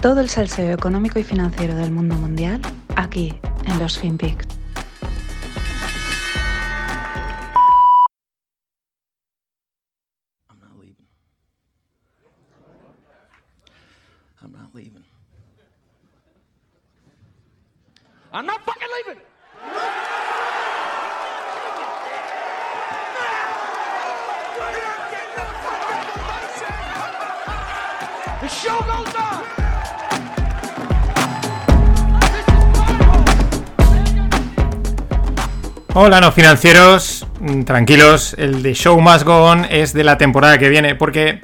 Todo el salseo económico y financiero del mundo mundial aquí en los FinPix. I'm not leaving. I'm not leaving. I'm not fucking leaving. The show goes on. Hola, no financieros, Mm, tranquilos, el de Show Must Go On es de la temporada que viene, porque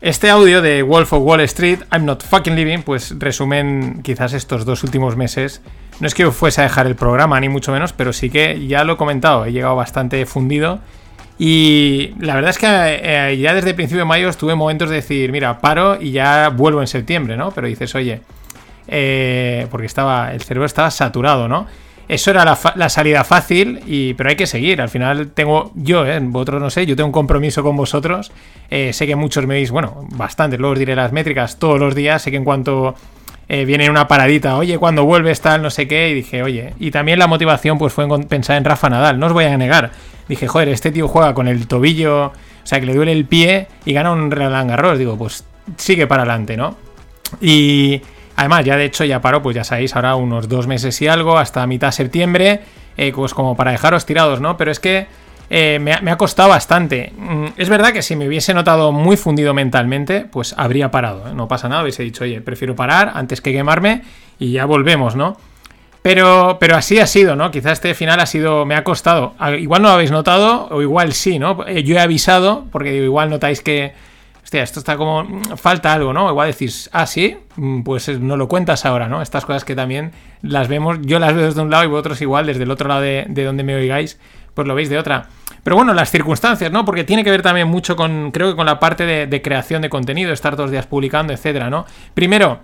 este audio de Wolf of Wall Street, I'm Not Fucking Living, pues resumen quizás estos dos últimos meses. No es que fuese a dejar el programa, ni mucho menos, pero sí que ya lo he comentado, he llegado bastante fundido. Y la verdad es que eh, ya desde el principio de mayo estuve momentos de decir, mira, paro y ya vuelvo en septiembre, ¿no? Pero dices, oye, eh, porque estaba, el cerebro estaba saturado, ¿no? Eso era la, salida fácil, y, pero hay que seguir. Al final tengo yo, ¿eh? vosotros no sé, yo tengo un compromiso con vosotros. Eh, sé que muchos me veis, bueno, bastante, luego os diré las métricas todos los días. Sé que en cuanto eh, viene una paradita, oye, cuando vuelves tal, no sé qué, y dije, oye, y también la motivación pues fue en pensar en Rafa Nadal, no os voy a negar. Dije, joder, este tío juega con el tobillo, o sea, que le duele el pie y gana un Roland Garros. Digo, pues sigue para adelante, ¿no? Y además, ya de hecho, ya paró, pues ya sabéis, ahora unos dos meses y algo, hasta mitad de septiembre, eh, pues como para dejaros tirados, ¿no? Pero es que eh, me, ha, costado bastante. Mm, Es verdad que si me hubiese notado muy fundido mentalmente, pues habría parado, ¿eh? no pasa nada, hubiese dicho, oye, prefiero parar antes que quemarme y ya volvemos, ¿no? Pero, pero así ha sido, ¿no? Quizás este final ha sido. Me ha costado. A- Igual no lo habéis notado, o igual sí, ¿no? Eh, Yo he avisado, porque igual notáis que. Hostia, esto está como. mm, Falta algo, ¿no? Igual decís, ah, sí, mm, pues eh, no lo cuentas ahora, ¿no? Estas cosas que también las vemos. Yo las veo desde un lado y vosotros igual, desde el otro lado de, de donde me oigáis, pues lo veis de otra. Pero bueno, las circunstancias, ¿no? Porque tiene que ver también mucho con. Creo que con la parte de, de creación de contenido, estar los días publicando, etcétera, ¿no? Primero,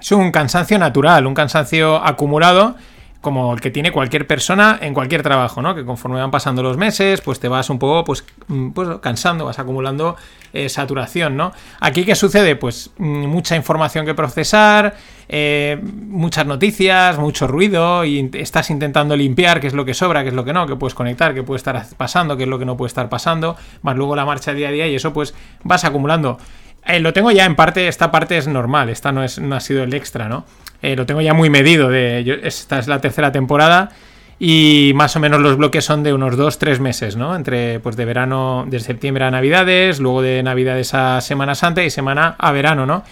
es un cansancio natural, un cansancio acumulado como el que tiene cualquier persona en cualquier trabajo, ¿no? Que conforme van pasando los meses, pues te vas un poco, pues, mm, pues cansando, vas acumulando eh, saturación, ¿no? Aquí, ¿qué sucede? Pues mm, mucha información que procesar, eh, muchas noticias, mucho ruido, y estás intentando limpiar qué es lo que sobra, qué es lo que no, qué puedes conectar, qué puede estar pasando, qué es lo que no puede estar pasando, más luego la marcha día a día, y eso pues vas acumulando. Eh, lo tengo ya en parte, esta parte es normal, esta no, es, no ha sido el extra, ¿no? Eh, lo tengo ya muy medido, de, esta es la tercera temporada y más o menos los bloques son de unos 2-3 meses, ¿no? Entre, pues de verano, de septiembre a Navidades, luego de Navidades a Semana Santa y semana a verano, ¿no?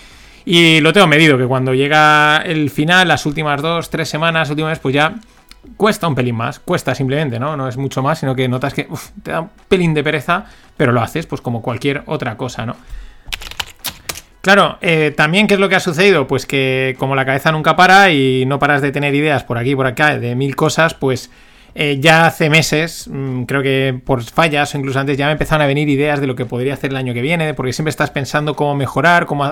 Y lo tengo medido, que cuando llega el final, las últimas dos, tres semanas, últimas, pues ya cuesta un pelín más, cuesta simplemente, ¿no? No es mucho más, sino que notas que uf, te da un pelín de pereza, pero lo haces, pues como cualquier otra cosa, ¿no? Claro, eh, también, ¿qué es lo que ha sucedido? Pues que como la cabeza nunca para y no paras de tener ideas por aquí y por acá de mil cosas, pues eh, ya hace meses, mm, creo que por fallas o incluso antes, ya me empezaron a venir ideas de lo que podría hacer el año que viene, porque siempre estás pensando cómo mejorar, cómo,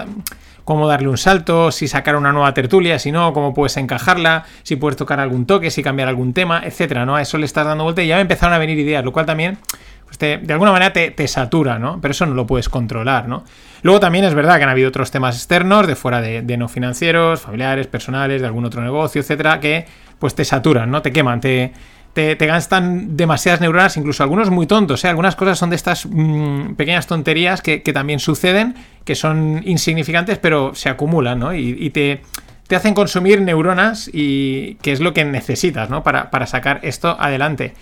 cómo darle un salto, si sacar una nueva tertulia, si no, cómo puedes encajarla, si puedes tocar algún toque, si cambiar algún tema, etcétera, ¿no? A eso le estás dando vuelta y ya me empezaron a venir ideas, lo cual también pues de alguna manera te, te satura, ¿no? Pero eso no lo puedes controlar, ¿no? Luego también es verdad que han habido otros temas externos, de fuera de, de no financieros, familiares, personales, de algún otro negocio, etcétera, que pues te saturan, ¿no? Te queman, te, te, gastan demasiadas neuronas, incluso algunos muy tontos, ¿eh? Algunas cosas son de estas mm, pequeñas tonterías que, que también suceden, que son insignificantes, pero se acumulan, ¿no? Y, y te, te hacen consumir neuronas y que es lo que necesitas, ¿no? Para, para sacar esto adelante.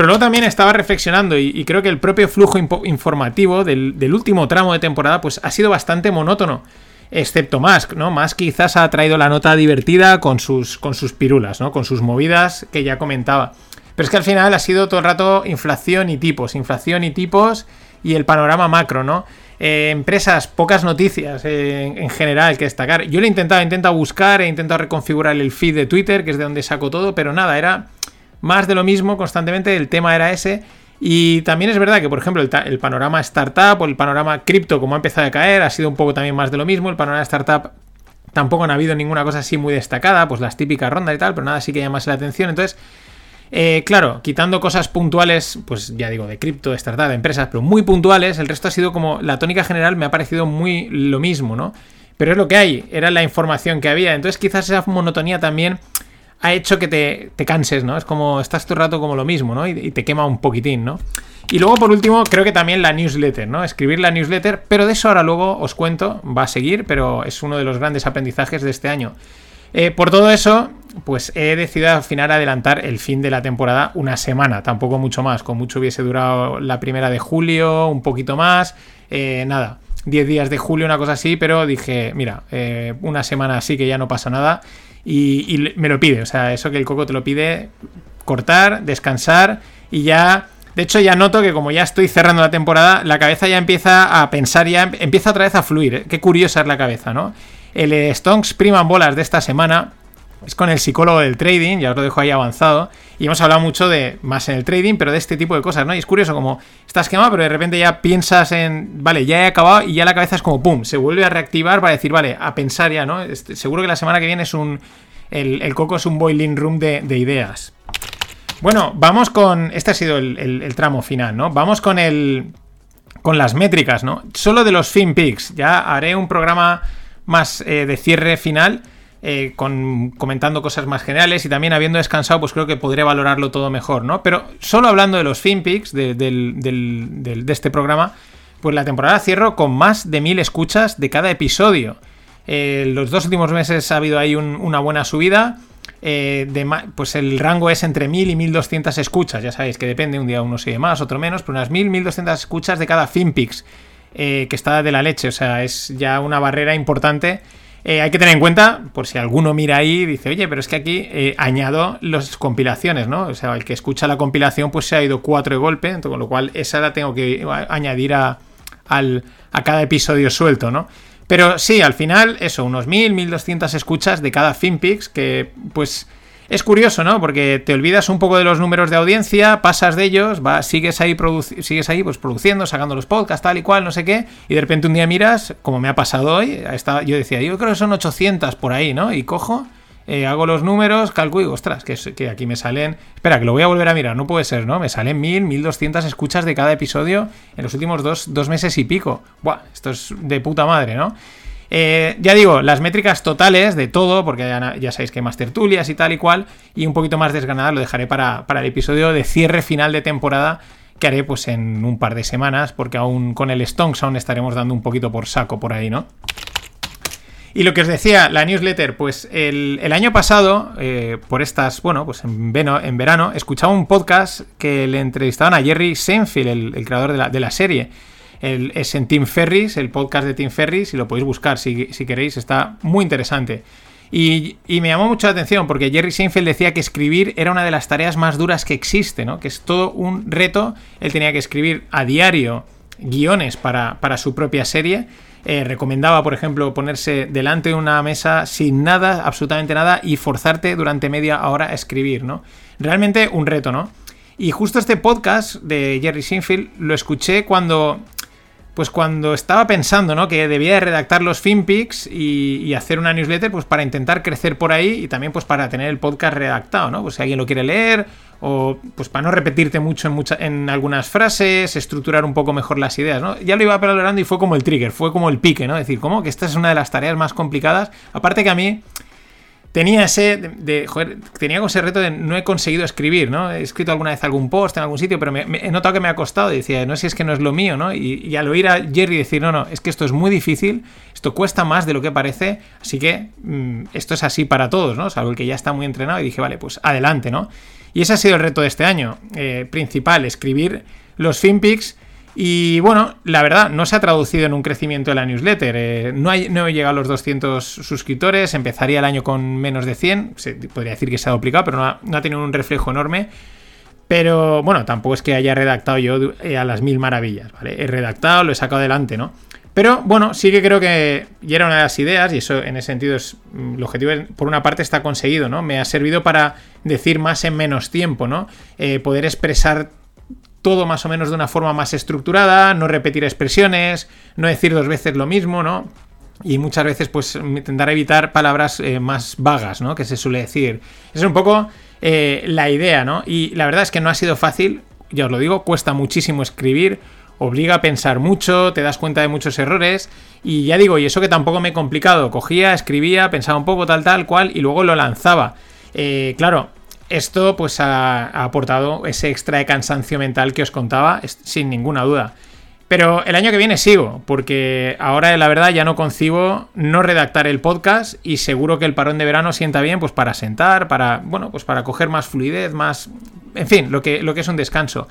Pero luego también estaba reflexionando y, creo que el propio flujo informativo del, del último tramo de temporada pues ha sido bastante monótono. Excepto Musk, ¿no? Musk quizás ha traído la nota divertida con sus, con sus pirulas, ¿no? Con sus movidas que ya comentaba. Pero es que al final ha sido todo el rato inflación y tipos, inflación y tipos y el panorama macro, ¿no? Eh, empresas, pocas noticias eh, en, en general que destacar. Yo lo he intentado, he intentado buscar, he intentado reconfigurar el feed de Twitter, que es de donde saco todo, pero nada, era más de lo mismo constantemente, el tema era ese. Y también es verdad que, por ejemplo, el, panorama startup o el panorama cripto, como ha empezado a caer, ha sido un poco también más de lo mismo. El panorama startup tampoco han habido ninguna cosa así muy destacada, pues las típicas rondas y tal, pero nada así que llamase la atención. Entonces, eh, claro, quitando cosas puntuales, pues ya digo, de cripto, de startup, de empresas, pero muy puntuales, el resto ha sido como la tónica general me ha parecido muy lo mismo, ¿no? pero es lo que hay, era la información que había. Entonces quizás esa monotonía también ha hecho que te, te canses, ¿no? Es como, estás todo el rato como lo mismo, ¿no? Y, te quema un poquitín, ¿no? Y luego, por último, creo que también la newsletter, ¿no? Escribir la newsletter, pero de eso ahora luego os cuento, va a seguir, pero es uno de los grandes aprendizajes de este año. Eh, por todo eso, pues he decidido al final adelantar el fin de la temporada una semana, tampoco mucho más, con mucho hubiese durado la primera de julio, un poquito más, eh, nada, 10 días de julio, una cosa así, pero dije, mira, eh, una semana así que ya no pasa nada y, me lo pide, o sea, eso que el coco te lo pide, cortar, descansar y ya... De hecho, ya noto que como ya estoy cerrando la temporada, la cabeza ya empieza a pensar, ya empieza otra vez a fluir. Qué curiosa es la cabeza, ¿no? El Stonks Priman Bolas de esta semana es con el psicólogo del trading, ya os lo dejo ahí avanzado. Y hemos hablado mucho de, más en el trading, pero de este tipo de cosas, ¿no? Y es curioso como estás quemado, pero de repente ya piensas en, vale, ya he acabado y ya la cabeza es como, ¡pum!, se vuelve a reactivar para decir, vale, a pensar ya, ¿no? Este, seguro que la semana que viene es un, el, coco es un boiling room de, de ideas. Bueno, vamos con. Este ha sido el, tramo final, ¿no? Vamos con el. Con las métricas, ¿no? Solo de los FinPix. Ya haré un programa más eh, de cierre final. Eh, comentando cosas más generales y también habiendo descansado, pues creo que podré valorarlo todo mejor, ¿no? Pero solo hablando de los FinPix, de, del, del, de este programa, pues la temporada cierro con más de mil escuchas de cada episodio. Eh, los dos últimos meses ha habido ahí un, una buena subida. Eh, pues el rango es entre 1000 y 1200 escuchas. Ya sabéis que depende, un día uno sigue más, otro menos, pero unas 1000, 1200 escuchas de cada FinPix, que está de la leche. O sea, es ya una barrera importante. Eh, hay que tener en cuenta, por si alguno mira ahí y dice, oye, pero es que aquí eh, añado las compilaciones, ¿no? O sea, el que escucha la compilación, pues se ha ido cuatro de golpe, con lo cual esa la tengo que añadir a, al, a cada episodio suelto, ¿no? Pero sí, al final, eso, unos 1000, 1200 escuchas de cada FinPix, que pues es curioso, ¿no? Porque te olvidas un poco de los números de audiencia, pasas de ellos, va, sigues ahí, sigues ahí pues produciendo, sacando los podcasts, tal y cual, no sé qué, y de repente un día miras, como me ha pasado hoy, estaba, yo decía, yo creo que son 800 por ahí, ¿no? Y cojo, eh, hago los números, calculo y digo, ostras, que, que aquí me salen... Espera, que lo voy a volver a mirar, no puede ser, ¿no? Me salen 1000, 1200 escuchas de cada episodio en los últimos dos, dos meses y pico. Buah, esto es de puta madre, ¿no? Eh, ya digo, las métricas totales de todo, porque ya, sabéis que hay más tertulias y tal y cual, y un poquito más desgranada lo dejaré para, para, el episodio de cierre final de temporada que haré pues en un par de semanas, porque aún con el Stonks aún estaremos dando un poquito por saco por ahí, ¿no? Y lo que os decía, la newsletter, pues el, el año pasado, eh, por estas, bueno, pues en, verano, escuchaba un podcast que le entrevistaban a Jerry Seinfeld, el, el creador de la, de la serie. El, es en Tim Ferris, el podcast de Tim Ferris, y lo podéis buscar si, si queréis, está muy interesante. Y, y, me llamó mucho la atención porque Jerry Seinfeld decía que escribir era una de las tareas más duras que existe, ¿no? Que es todo un reto. Él tenía que escribir a diario guiones para, para su propia serie. Eh, recomendaba, por ejemplo, ponerse delante de una mesa sin nada, absolutamente nada, y forzarte durante media hora a escribir, ¿no? Realmente un reto, ¿no? Y justo este podcast de Jerry Seinfeld lo escuché cuando pues cuando estaba pensando, ¿no? Que debía de redactar los FinPix y, y, hacer una newsletter, pues para intentar crecer por ahí y también pues para tener el podcast redactado, ¿no? Pues si alguien lo quiere leer o pues para no repetirte mucho en, mucha, en algunas frases, estructurar un poco mejor las ideas, ¿no? Ya lo iba valorando y fue como el trigger, fue como el pique, ¿no? Es decir, como que esta es una de las tareas más complicadas, aparte que a mí tenía ese de, de, joder, tenía ese reto de no he conseguido escribir, ¿no? He escrito alguna vez algún post en algún sitio, pero me, he notado que me ha costado y decía, no sé si es que no es lo mío, ¿no? Y, al oír a Jerry decir, no, no, es que esto es muy difícil, esto cuesta más de lo que parece, así que mmm, esto es así para todos, ¿no? Salvo el que ya está muy entrenado y dije, vale, pues adelante, ¿no? Y ese ha sido el reto de este año, eh, principal, escribir los FinPix y bueno, la verdad, no se ha traducido en un crecimiento de la newsletter. Eh, no, no he llegado a los 200 suscriptores, empezaría el año con menos de 100. Se, podría decir que se ha duplicado, pero no ha, no ha, tenido un reflejo enorme. Pero bueno, tampoco es que haya redactado yo eh, a las mil maravillas, ¿vale? He redactado, lo he sacado adelante, ¿no? Pero bueno, sí que creo que ya era una de las ideas, y eso en ese sentido es. mm, El objetivo, por una parte, está conseguido, ¿no? Me ha servido para decir más en menos tiempo, ¿no? Eh, poder expresar todo más o menos de una forma más estructurada, no repetir expresiones, no decir dos veces lo mismo, ¿no? Y muchas veces, pues, intentar evitar palabras eh, más vagas, ¿no? Que se suele decir. Es un poco eh, la idea, ¿no? Y la verdad es que no ha sido fácil, ya os lo digo, cuesta muchísimo escribir obliga a pensar mucho, te das cuenta de muchos errores y ya digo, y eso que tampoco me he complicado, cogía, escribía, pensaba un poco tal, tal, cual y luego lo lanzaba. Eh, claro, esto pues ha, aportado ese extra de cansancio mental que os contaba, sin ninguna duda. Pero el año que viene sigo, porque ahora la verdad ya no concibo no redactar el podcast y seguro que el parón de verano sienta bien pues para sentar, para, bueno, pues para coger más fluidez, más... En fin, lo que, lo que es un descanso.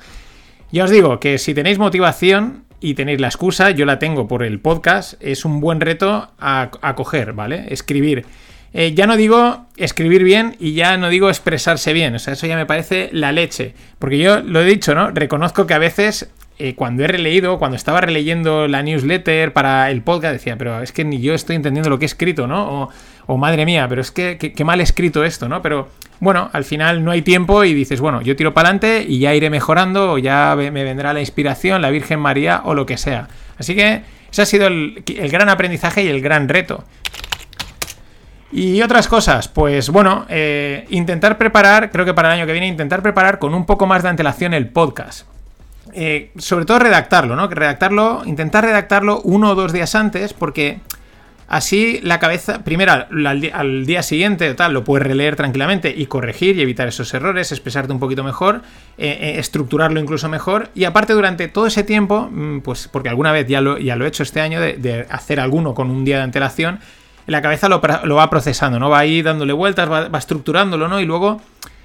Ya os digo que si tenéis motivación y tenéis la excusa, yo la tengo por el podcast, es un buen reto a coger, ¿vale? Escribir. Eh, ya no digo escribir bien y ya no digo expresarse bien, o sea, eso ya me parece la leche. Porque yo lo he dicho, ¿no? Reconozco que a veces eh, cuando he releído, cuando estaba releyendo la newsletter para el podcast, decía, pero es que ni yo estoy entendiendo lo que he escrito, ¿no? O, madre mía, pero es que qué mal escrito esto, ¿no? Pero bueno, al final no hay tiempo y dices, bueno, yo tiro para adelante y ya iré mejorando o ya me vendrá la inspiración, la Virgen María o lo que sea. Así que ese ha sido el gran aprendizaje y el gran reto. Y otras cosas, pues bueno, eh, intentar preparar, creo que para el año que viene, intentar preparar con un poco más de antelación el podcast. Eh, sobre todo redactarlo, ¿no? Redactarlo, intentar redactarlo uno o dos días antes, porque así la cabeza, primero al, día siguiente, tal, lo puedes releer tranquilamente y corregir y evitar esos errores, expresarte un poquito mejor, eh, estructurarlo incluso mejor. Y aparte, durante todo ese tiempo, mm, pues porque alguna vez ya lo, ya lo he hecho este año, de, hacer alguno con un día de antelación, la cabeza lo, va procesando, ¿no? Va ahí dándole vueltas, va, estructurándolo, ¿no? Y luego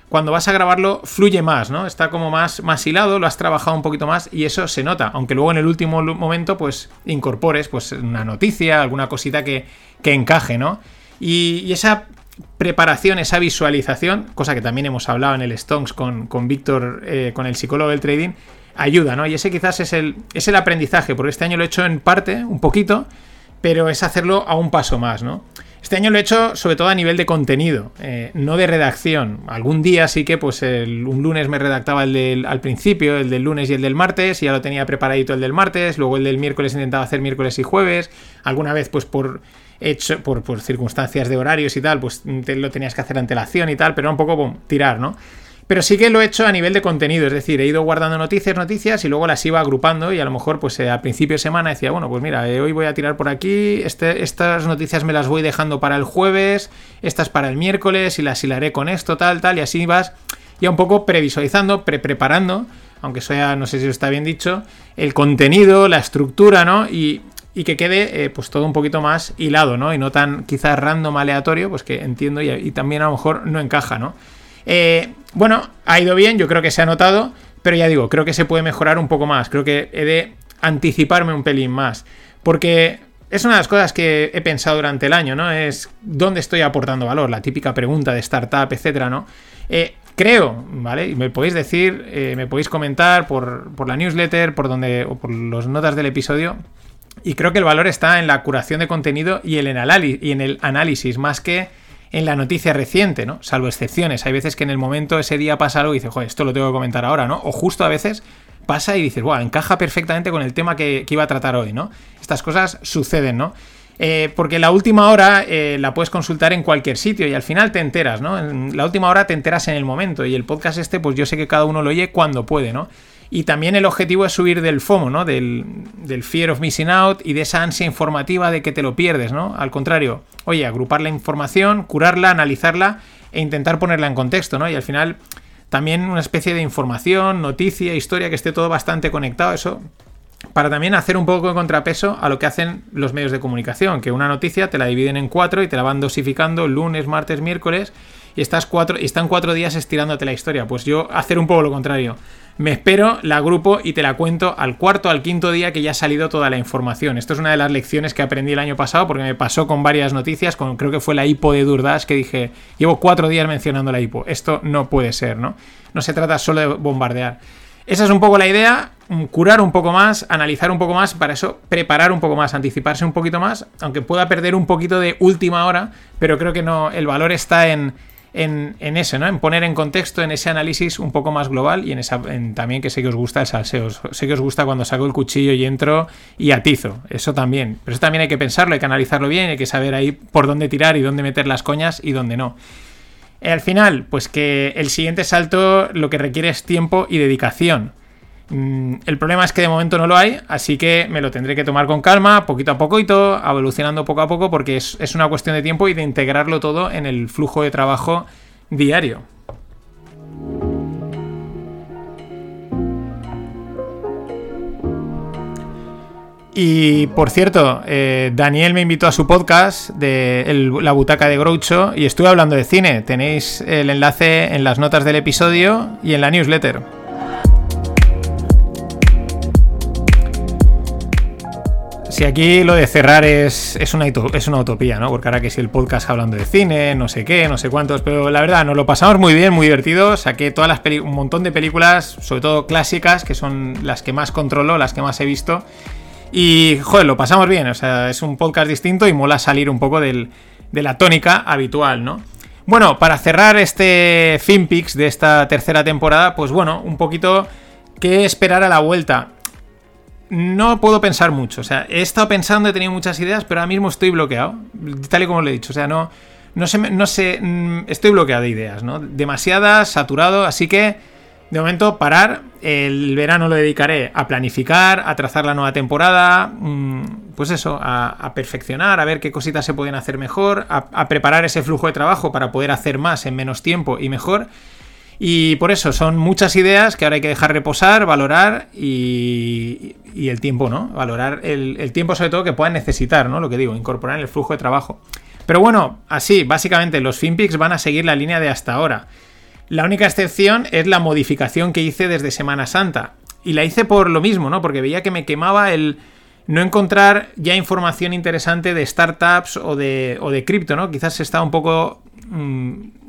cuando vas a grabarlo fluye más, ¿no? Está como más, más hilado, lo has trabajado un poquito más y eso se nota, aunque luego en el último momento pues incorpores pues una noticia, alguna cosita que, que encaje, ¿no? Y, esa preparación, esa visualización, cosa que también hemos hablado en el Stonks con, con Víctor, eh, con el psicólogo del trading, ayuda, ¿no? Y ese quizás es el, es el aprendizaje, porque este año lo he hecho en parte, un poquito, pero es hacerlo a un paso más, ¿no? Este año lo he hecho sobre todo a nivel de contenido, eh, no de redacción. Algún día sí que pues un lunes me redactaba el del, al principio, el del lunes y el del martes, y ya lo tenía preparadito el del martes, luego el del miércoles intentaba hacer miércoles y jueves, alguna vez pues por hecho por, circunstancias de horarios y tal, pues lo tenías que hacer antelación y tal, pero un poco tirar, ¿no? Pero sí que lo he hecho a nivel de contenido, es decir, he ido guardando noticias, noticias y luego las iba agrupando y a lo mejor pues eh, a principio de semana decía, bueno, pues mira, eh, hoy voy a tirar por aquí, este, estas noticias me las voy dejando para el jueves, estas para el miércoles y las hilaré con esto, tal, tal, y así vas ya un poco previsualizando, pre-preparando, aunque sea, no sé si está bien dicho, el contenido, la estructura, ¿no? Y, que quede eh, pues todo un poquito más hilado, ¿no? Y no tan quizás random, aleatorio, pues que entiendo y, y también a lo mejor no encaja, ¿no? Eh, bueno, ha ido bien, yo creo que se ha notado, pero ya digo, creo que se puede mejorar un poco más. Creo que he de anticiparme un pelín más. Porque es una de las cosas que he pensado durante el año, ¿no? Es dónde estoy aportando valor, la típica pregunta de startup, etcétera, ¿no? Eh, creo, ¿vale? Y me podéis decir, eh, me podéis comentar por, por, la newsletter, por donde, o por las notas del episodio. Y creo que el valor está en la curación de contenido y, el y en el análisis, más que en la noticia reciente, ¿no? Salvo excepciones. Hay veces que en el momento ese día pasa algo y dices, joder, esto lo tengo que comentar ahora, ¿no? O justo a veces pasa y dices, wow, encaja perfectamente con el tema que, iba a tratar hoy, ¿no? Estas cosas suceden, ¿no? Eh, porque la última hora eh, la puedes consultar en cualquier sitio y al final te enteras, ¿no? En la última hora te enteras en el momento y el podcast este, pues yo sé que cada uno lo oye cuando puede, ¿no? Y también el objetivo es subir del FOMO, ¿no? Del, del, fear of missing out y de esa ansia informativa de que te lo pierdes, ¿no? Al contrario, oye, agrupar la información, curarla, analizarla e intentar ponerla en contexto, ¿no? Y al final también una especie de información, noticia, historia, que esté todo bastante conectado, eso para también hacer un poco de contrapeso a lo que hacen los medios de comunicación, que una noticia te la dividen en cuatro y te la van dosificando lunes, martes, miércoles y estás cuatro, y están cuatro días estirándote la historia. Pues yo hacer un poco lo contrario. Me espero, la agrupo y te la cuento al cuarto, al quinto día que ya ha salido toda la información. Esto es una de las lecciones que aprendí el año pasado porque me pasó con varias noticias, con, creo que fue la hipo de Durdas, que dije, llevo cuatro días mencionando la hipo. Esto no puede ser, ¿no? No se trata solo de bombardear. Esa es un poco la idea, curar un poco más, analizar un poco más, para eso preparar un poco más, anticiparse un poquito más, aunque pueda perder un poquito de última hora, pero creo que no, el valor está en en, eso, ¿no? En poner en contexto, en ese análisis un poco más global y en esa también que sé que os gusta el salseo. Sé que os gusta cuando saco el cuchillo y entro y atizo. Eso también. Pero eso también hay que pensarlo, hay que analizarlo bien, hay que saber ahí por dónde tirar y dónde meter las coñas y dónde no. Al final, pues que el siguiente salto lo que requiere es tiempo y dedicación. Mm, el problema es que de momento no lo hay, así que me lo tendré que tomar con calma, poquito a poquito, evolucionando poco a poco, porque es, es una cuestión de tiempo y de integrarlo todo en el flujo de trabajo diario. Y por cierto, eh, Daniel me invitó a su podcast de La Butaca de Groucho y estuve hablando de cine. Tenéis el enlace en las notas del episodio y en la newsletter. Si aquí lo de cerrar es, es, una, es una utopía, ¿no? Porque ahora que si el podcast hablando de cine, no sé qué, no sé cuántos, pero la verdad, nos lo pasamos muy bien, muy divertido. Saqué todas las un montón de películas, sobre todo clásicas, que son las que más controlo, las que más he visto. Y, joder, lo pasamos bien, o sea, es un podcast distinto y mola salir un poco de la tónica habitual, ¿no? Bueno, para cerrar este FinPix de esta tercera temporada, pues bueno, un poquito qué esperar a la vuelta. No puedo pensar mucho, o sea, he estado pensando, he tenido muchas ideas, pero ahora mismo estoy bloqueado, tal y como lo he dicho, o sea, no, no sé, no sé, mm, estoy bloqueado de ideas, ¿no? Demasiadas, saturado, así que de momento, parar. El verano lo dedicaré a planificar, a trazar la nueva temporada, mm, pues eso, a, perfeccionar, a ver qué cositas se pueden hacer mejor, a, preparar ese flujo de trabajo para poder hacer más en menos tiempo y mejor. Y por eso son muchas ideas que ahora hay que dejar reposar, valorar y, el tiempo, ¿no? Valorar el, tiempo sobre todo que puedan necesitar, ¿no? Lo que digo, incorporar en el flujo de trabajo. Pero bueno, así, básicamente los FinPix van a seguir la línea de hasta ahora. La única excepción es la modificación que hice desde Semana Santa. Y la hice por lo mismo, ¿no? Porque veía que me quemaba el no encontrar ya información interesante de startups o de, o de cripto, ¿no? Quizás se estaba un poco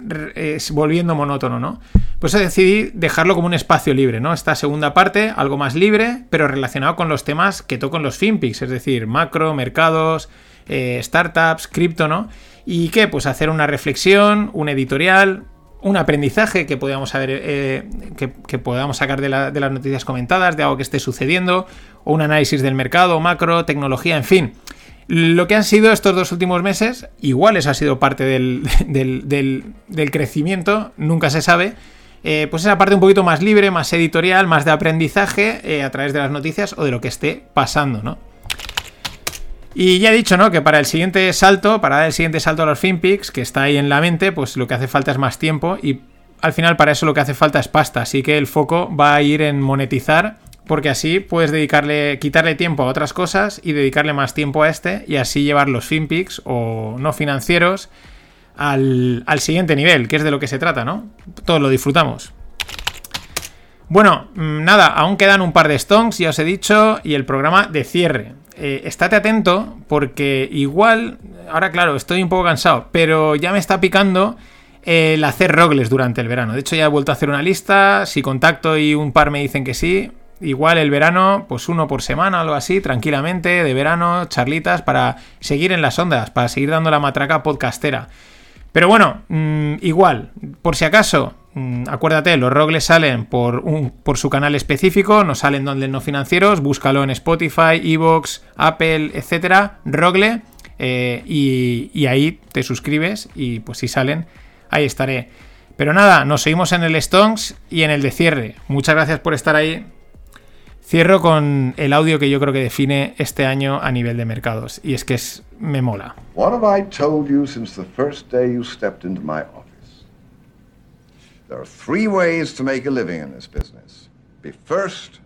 mm, volviendo monótono, ¿no? Pues decidí dejarlo como un espacio libre, ¿no? Esta segunda parte, algo más libre, pero relacionado con los temas que toco en los FinPix, es decir, macro, mercados, eh, startups, cripto, ¿no? Y qué, pues hacer una reflexión, un editorial, un aprendizaje que podamos, saber, eh, que, podamos sacar de, las noticias comentadas, de algo que esté sucediendo, o un análisis del mercado, macro, tecnología, en fin. Lo que han sido estos dos últimos meses, igual eso ha sido parte del, del, crecimiento, nunca se sabe. Eh, pues esa parte un poquito más libre, más editorial, más de aprendizaje eh, a través de las noticias o de lo que esté pasando, ¿no? Y ya he dicho, ¿no? Que para el siguiente salto, para dar el siguiente salto a los FinPix, que está ahí en la mente, pues lo que hace falta es más tiempo y al final para eso lo que hace falta es pasta. Así que el foco va a ir en monetizar, porque así puedes quitarle tiempo a otras cosas y dedicarle más tiempo a este y así llevar los FinPix o no financieros al, al siguiente nivel, que es de lo que se trata, ¿no? Todos lo disfrutamos. Bueno, mm, nada, aún quedan un par de stonks, ya os he dicho, y el programa de cierre. Eh, estate atento porque igual, ahora claro, estoy un poco cansado, pero ya me está picando el hacer rogles durante el verano. De hecho, ya he vuelto a hacer una lista, si contacto y un par me dicen que sí, igual el verano, pues uno por semana, algo así, tranquilamente, de verano, charlitas, para seguir en las ondas, para seguir dando la matraca podcastera. Pero bueno, mm, igual, por si acaso, Mm, acuérdate, los rogles salen por, un, por su canal específico, no salen donde no financieros, búscalo en Spotify, Evox, Apple, etcétera, rogle, eh, y, ahí te suscribes y pues si salen, ahí estaré. Pero nada, nos seguimos en el Stonks y en el de cierre. Muchas gracias por estar ahí. Cierro con el audio que yo creo que define este año a nivel de mercados, y es que es, me mola. What have I told you since the first day you stepped into my There are three ways to make a living in this business. Be first,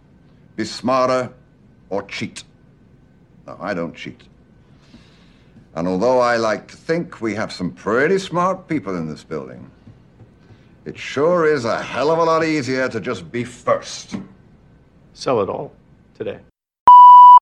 be smarter, or cheat. No, I don't cheat. And although I like to think we have some pretty smart people in this building, it sure is a hell of a lot easier to just be first. Sell it all today.